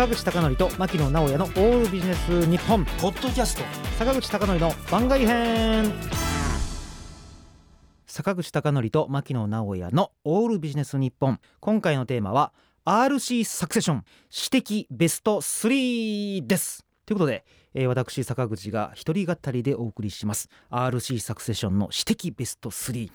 坂口孝則と牧野直哉のオールビジネス日本。ポッドキャスト。坂口孝則の番外編。坂口孝則と牧野直哉のオールビジネス日本。今回のテーマは RC サクセション。指摘ベスト3ですということで、えー、私坂口が一人語りでお送りします。RC サクセションの指摘ベスト3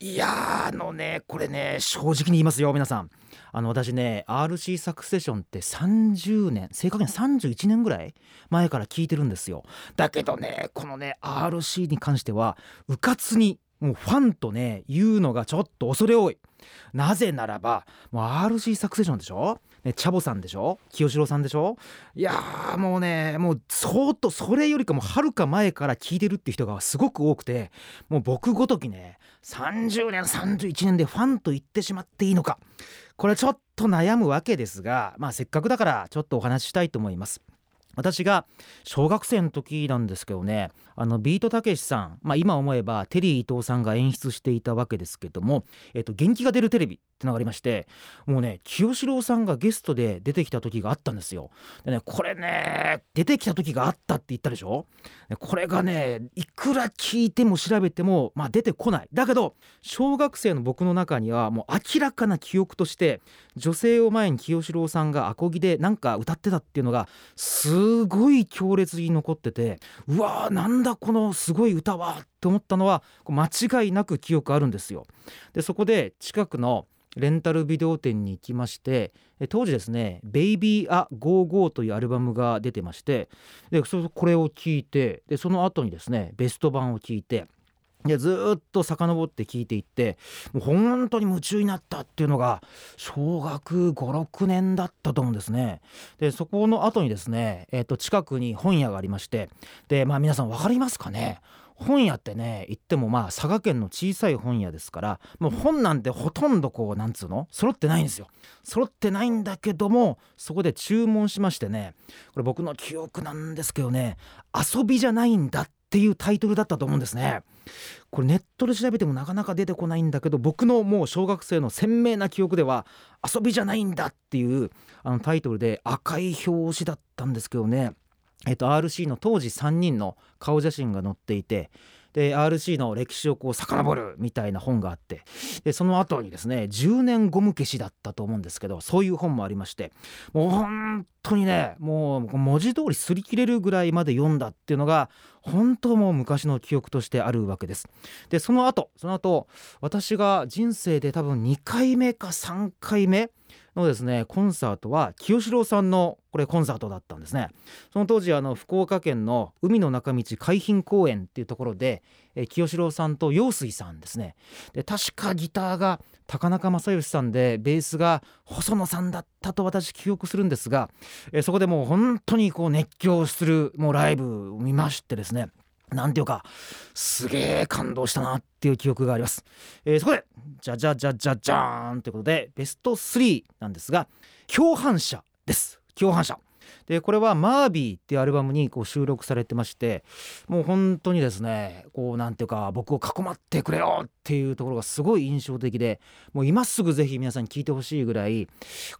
いやーあのねこれね正直に言いますよ皆さん。あの私ね RC サクセションって30年正確に31年ぐらい前から聞いてるんですよ。だけどねこのね RC に関してはうかつにもうファンとね言うのがちょっと恐れ多い。なぜならばもう RC サクセションでしょ？ね、チャボさんでしょ？清志郎さんでしょ？いやーもうねもう相当それよりかもはるか前から聞いてるって人がすごく多くてもう僕ごときね30年31年でファンと言ってしまっていいのか。これちょっと悩むわけですがまあせっかくだからちょっとお話ししたいと思います。私が小学生の時なんですけどねあのビートたけしさん、まあ、今思えばテリー伊藤さんが演出していたわけですけども「えっと、元気が出るテレビ」ってのがありましてもうね清志郎さんがゲストで出てきた時があったんですよ。でねこれね出てきた時があったって言ったでしょ？これがねいくら聞いても調べても、まあ、出てこないだけど小学生の僕の中にはもう明らかな記憶として女性を前に清志郎さんがアコギでなんか歌ってたっていうのがすごい強烈に残っててうわーなんだこのすごい歌はって思ったのは間違いなく記憶あるんですよ。でそこで近くのレンタルビデオ店に行きまして当時ですね「ベイビー・ア・ゴーゴー」というアルバムが出てましてでこれを聴いてでその後にですねベスト版を聴いてでずっと遡って聞いていってもう本当に夢中になったっていうのが小学56年だったと思うんですね。でそこの後にですね、えー、と近くに本屋がありましてでまあ皆さん分かりますかね？本屋ってね言ってもまあ佐賀県の小さい本屋ですからもう本なんてほとんどこうなんつうの？揃ってないんですよ。揃ってないんだけどもそこで注文しましてねこれ僕の記憶なんですけどね遊びじゃないんだっていうタイトルだったと思うんですね。これネットで調べてもなかなか出てこないんだけど僕のもう小学生の鮮明な記憶では遊びじゃないんだっていうあのタイトルで赤い表紙だったんですけどね。えっと、RC の当時3人の顔写真が載っていてで RC の歴史をこう遡るみたいな本があってでその後にですね10年ゴム消しだったと思うんですけどそういう本もありましてもう本当にねもう文字通り擦り切れるぐらいまで読んだっていうのが本当もう昔の記憶としてあるわけです。でその後その後私が人生で多分2回目か3回目のですねコンサートは清志郎さんのこれコンサートだったんですね。その当時あの福岡県の海の中道海浜公園っていうところで、え清志郎さんと陽水さんですね。で確かギターが高中正義さんでベースが細野さんだったと私記憶するんですが、えそこでもう本当にこう熱狂するもうライブを見ましてですね。なんていうかすげえ感動したなっていう記憶があります、えー、そこでじゃじゃじゃじゃじゃーんということでベスト3なんですが共犯者です。共犯者。でこれは「マービー」っていうアルバムにこう収録されてましてもう本当にですねこうなんていうか僕を囲まってくれよっていうところがすごい印象的でもう今すぐぜひ皆さんに聴いてほしいぐらい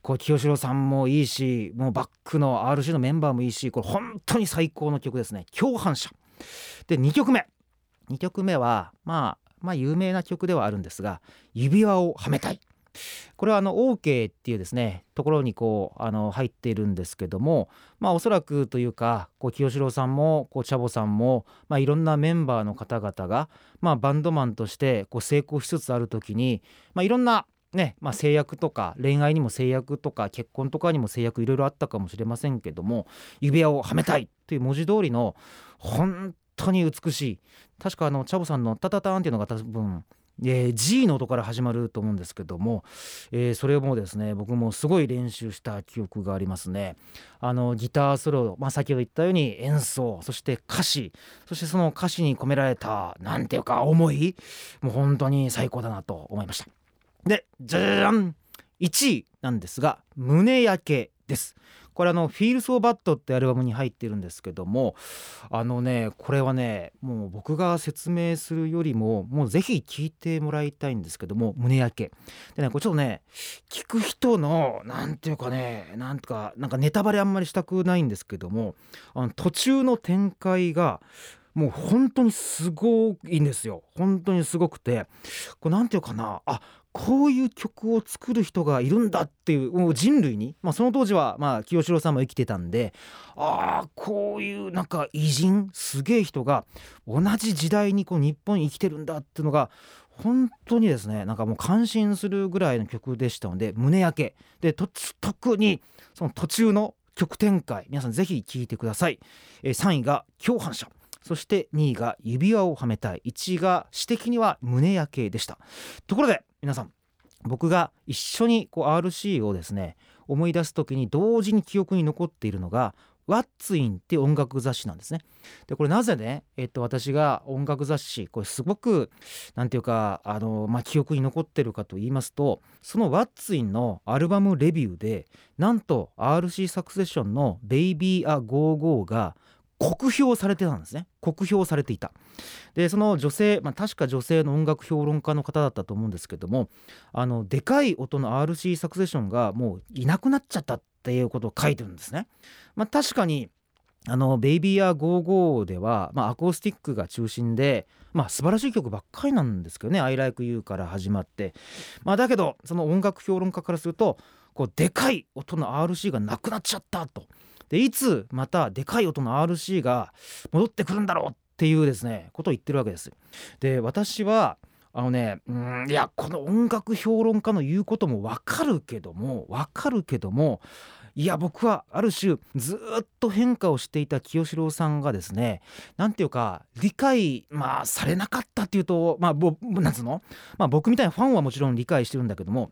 こう清志郎さんもいいしもうバックの RC のメンバーもいいしこれ本当に最高の曲ですね。共犯者。で2曲目。2曲目はまあまあ有名な曲ではあるんですが「指輪をはめたい」これはあの OK っていうですねところにこうあの入っているんですけどもまあおそらくというかこう清志郎さんもこうチャボさんも、まあ、いろんなメンバーの方々が、まあ、バンドマンとしてこう成功しつつある時に、まあ、いろんなねまあ、制約とか恋愛にも制約とか結婚とかにも制約いろいろあったかもしれませんけども指輪をはめたいという文字通りの本当に美しい確かあのチャボさんの「タタタン」っていうのが多分えー、G の音から始まると思うんですけども、えー、それもですね僕もすごい練習した記憶がありますね。あのギターソロ、まあ、先ほど言ったように演奏そして歌詞そしてその歌詞に込められたなんていうか思いもう本当に最高だなと思いました。でじゃじゃじゃん。1位なんですが胸焼けです。これあの「Feel So Bad」ってアルバムに入ってるんですけどもあのねこれはねもう僕が説明するよりももうぜひ聴いてもらいたいんですけども胸焼け。でねこれちょっとね聞く人のなんていうかねなんとかなんかネタバレあんまりしたくないんですけどもあの途中の展開がもう本当にすごいんですよ。本当にすごくてこれなんていうかなあこういう曲を作る人がいるんだっていうもう人類に、まあ、その当時はまあ清志郎さんも生きてたんでああこういうなんか偉人すげえ人が同じ時代にこう日本に生きてるんだっていうのが本当にですねなんかもう感心するぐらいの曲でしたので胸焼け。で特にその途中の曲展開皆さんぜひ聴いてください、えー、3位が共犯者。そして2位が指輪をはめたい1位が私的には胸焼けでしたところで皆さん僕が一緒にこう RC をですね思い出す時に同時に記憶に残っているのがワッツインって音楽雑誌なんですね。でこれなぜね、えっと、私が音楽雑誌これすごく何て言うかあの、まあ、記憶に残ってるかと言いますとそのワッツインのアルバムレビューでなんと RC サクセッションの「Baby a Go Go」が酷評されてたんですね。酷評されていた。でその女性、まあ、確か女性の音楽評論家の方だったと思うんですけどもあのでかい音の RC サクセションがもういなくなっちゃったっていうことを書いてるんですね、まあ、確かにあの「ベイビーやゴーゴー」では、まあ、アコースティックが中心で、まあ、素晴らしい曲ばっかりなんですけどね「I Like You」から始まって、まあ、だけどその音楽評論家からするとこうでかい音の RC がなくなっちゃったと。でいつまたでかい音の RC が戻ってくるんだろうっていうですねことを言ってるわけです。で私はあのねうんいやこの音楽評論家の言うこともわかるけどもわかるけどもいや僕はある種ずっと変化をしていた清志郎さんがですね何ていうか理解、まあ、されなかったっていうとまあぼなんつうの、まあ、僕みたいなファンはもちろん理解してるんだけども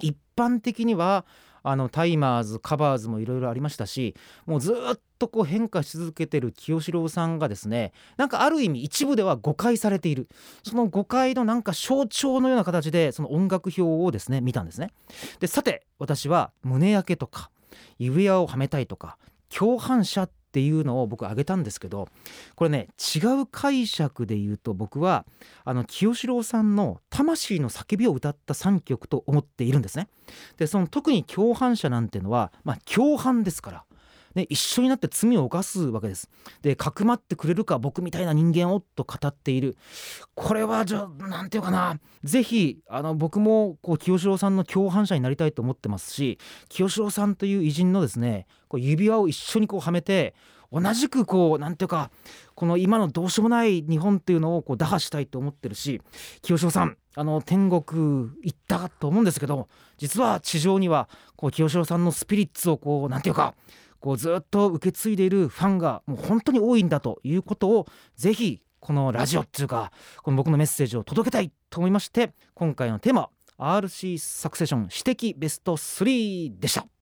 一般的にはあのタイマーズカバーズもいろいろありましたしもうずっとこう変化し続けてる清志郎さんがですねなんかある意味一部では誤解されているその誤解のなんか象徴のような形でその音楽表をですね見たんですね。でさて私は胸焼けとか指輪をはめたいとか共犯者っていうのを僕挙げたんですけどこれね違う解釈で言うと僕はあの清志郎さんの「魂の叫び」を歌った3曲と思っているんですね。でその特に共犯者なんていうのは、まあ、共犯ですから。ね、一緒になって罪を犯すわけです。で、かくまってくれるか僕みたいな人間をと語っている。これはじゃあ何て言うかな是非あの僕もこう清志郎さんの共犯者になりたいと思ってますし清志郎さんという偉人のですねこう指輪を一緒にこうはめて同じくこう何ていうかこの今のどうしようもない日本っていうのをこう打破したいと思ってるし清志郎さんあの天国行ったと思うんですけど実は地上にはこう清志郎さんのスピリッツをこう何ていうかこうずっと受け継いでいるファンがもう本当に多いんだということをぜひこのラジオっていうかこの僕のメッセージを届けたいと思いまして今回のテーマ RC サクセション私的ベスト3でした。